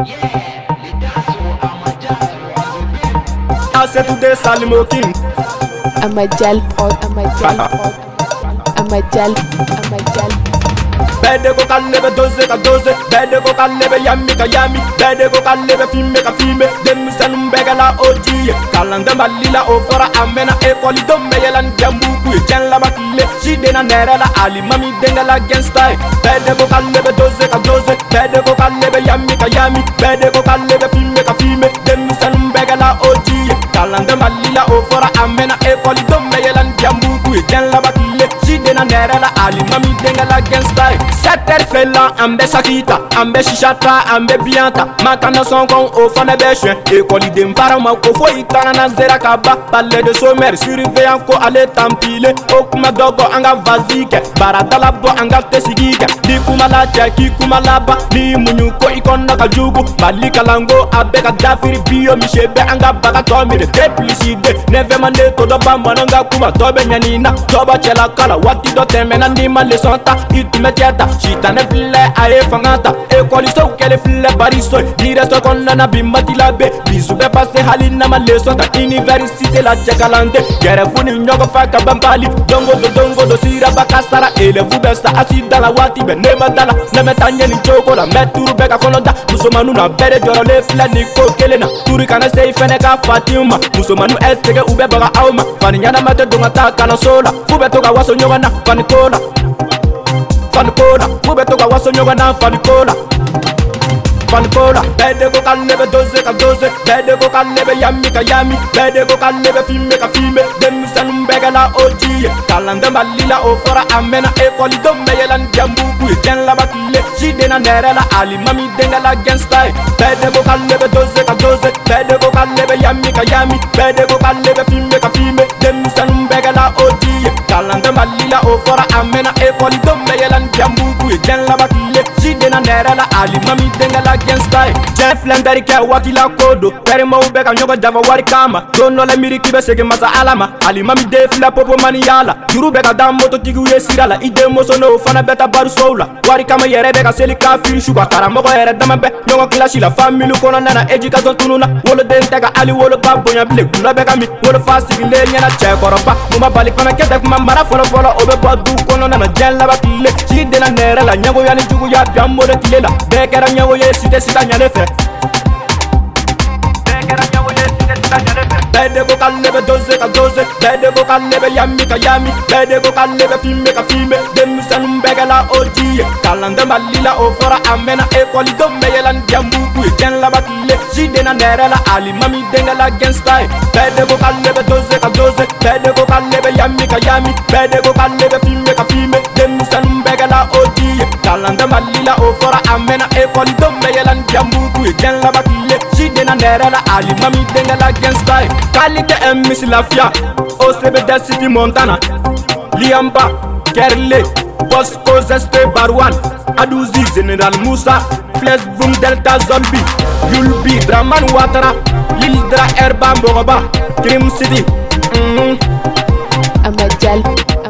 I said today Salimo King. I'm a gel pod, I'm a gel pod, I'm a gel, I'm a gel. Bede go kan lebe doze ka doze Bede go kan lebe yami ka yami Bede go kan lebe fime ka fime Demi sanum bega la oji Kalande mbali la ofora amena Ekoli dome yelan jambuku Chen la bakile shide na nere la ali Mami denga la gangsta e. Bede go kan lebe doze ka doze Bede go kan lebe yami ka yami Bede go kan lebe fime ka fime Demi sanum bega la oji Kalande mbali la ofora amena Ekoli dome yelan jambuku Chen la bakile ye jide na nɛrɛ la alimami denkɛ la gɛnsta ye sɛtɛri fɛla an bɛ saki ta an bɛ sisa ta an bɛ biyan ta makana sɔngɔn o fana bɛ suɲɛ ekɔliden baara ma ko foyi taara na zera ka ba palais de somɛri suriveyan ko ale tanpile o kuma dɔ bɔ an ka vazi kɛ baaradala bɔ an ka tesigi kɛ ni kuma la cɛ k'i kuma laban ni muɲu ko i kɔnɔ ka jugu mali kalanko a bɛ ka dafiri biyo mise bɛ an ka baga tɔ miri depliside ne fɛmande tɔ dɔ ba mɔnɔ n ka kuma tɔ bɛ ɲanina tɔ ba cɛla kala waati dɔ tɛmɛna n'i ma lesɔn ta i tun bɛ cɛ ta sitanɛ filɛ a ye fanga ta ekɔlisow kɛlen filɛ bariso ye diinɛso kɔnɔna na bi mati labɛn bisu bɛɛ pase hali n'a ma lesɔn ta universite la cɛkalan tɛ gɛrɛfu ni ɲɔgɔn fa ka ban pali dongo do dongo do siraba ka sara elefu bɛ sa asida la waati bɛɛ ne ma da la ne bɛ taa ɲɛ nin cogo la mɛturu bɛɛ ka kɔnɔ da musomanu na bɛɛ de jɔrɔlen filɛ nin ko kelen na turi kana se i fɛnɛ ka fatiw ma musomanu ɛsɛgɛ u bɛ baga aw ma fani ɲɛnama tɛ don ka taa kalanso la f'u bɛ to ka wasa wasonyokana fanikola fanikola mubetoka wasonyokana fanikola fanikola bedeko kalebe doze ka doze bedeko kalebe yami ka yami bedeko kalebe fime ka fime denmisanumbegela ojiye kalandembalila ofora amena ekoli domeyelani jambukuye jenlabakile sidena nerela alimami dengela genstai bedeko kalebe doze ka doze bedeko kalebe yami ka yami bedeko kalebe fime ka fime denmisanumbegela ojiye kalante malila o fɔra a mɛnna ekɔlidenw bɛ yɛlɛ ni janbugu ye diɲɛ laban tile si yɛrɛ la alimami denkɛ la gɛnsta ye cɛ filɛ n teri kɛ waati la ko don tɛrimaw bɛ ka ɲɔgɔn janfa wari kama don dɔ la miiri k'i bɛ segin masa ala ma alimami den filɛ popomaniya la juru bɛ ka da mototigiw ye sira la i den muso n'o fana bɛ ta barisow la wari kama yɛrɛ bɛ ka seli kafiri su ka karamɔgɔ yɛrɛ dama bɛ ɲɔgɔn kilasi la famili kɔnɔna na éducation tununa woloden tɛ ka hali woloba bonya bilen gulɔ bɛ ka min wolofa sigilen ɲɛna cɛkɔrɔba mun ma bali kɔnɔ kɛtɛ kuma mara fɔlɔfɔlɔ o bɛ bɔ du kɔnɔna na diɲɛ laban tile si denna nɛrɛ la ɲɛgoya ni juguya bi an tilela bɛɛ kɛra ɲɛwo ye site sita ɲale fɛ bɛdebokalebe dose ka dose bɛdebokalebe yami ka yami bɛdebokalebe fime ka fime denmisɛnu bɛgɛla o jiye kalandemalila o fɔra a mɛna ekɔlidon bɛyɛlani diyanbuku ye jɛnlabakile sidena nɛrɛla alimami dengɛla gɛnstae bɛdebokalebe dose ka dose bɛdebokalebe yami ka yami bɛdebokalebe fime ka ye mali la o fɔra a mɛnna ekɔlidenw bɛ yɛlɛ ni jɛnbugu ye diɲɛ laban tile siden na nɛrɛ la alimami denkɛ la gɛnsta ye k'ale tɛ ɛ misi lafiya o se bɛ dɛ sidi mɔntana liyanba kɛrile bosco zeste barwan aduzi general musa flesbum delta zombi yulbi draman watara lildra ɛrba mɔgɔba kirim sidi mm -hmm. amajal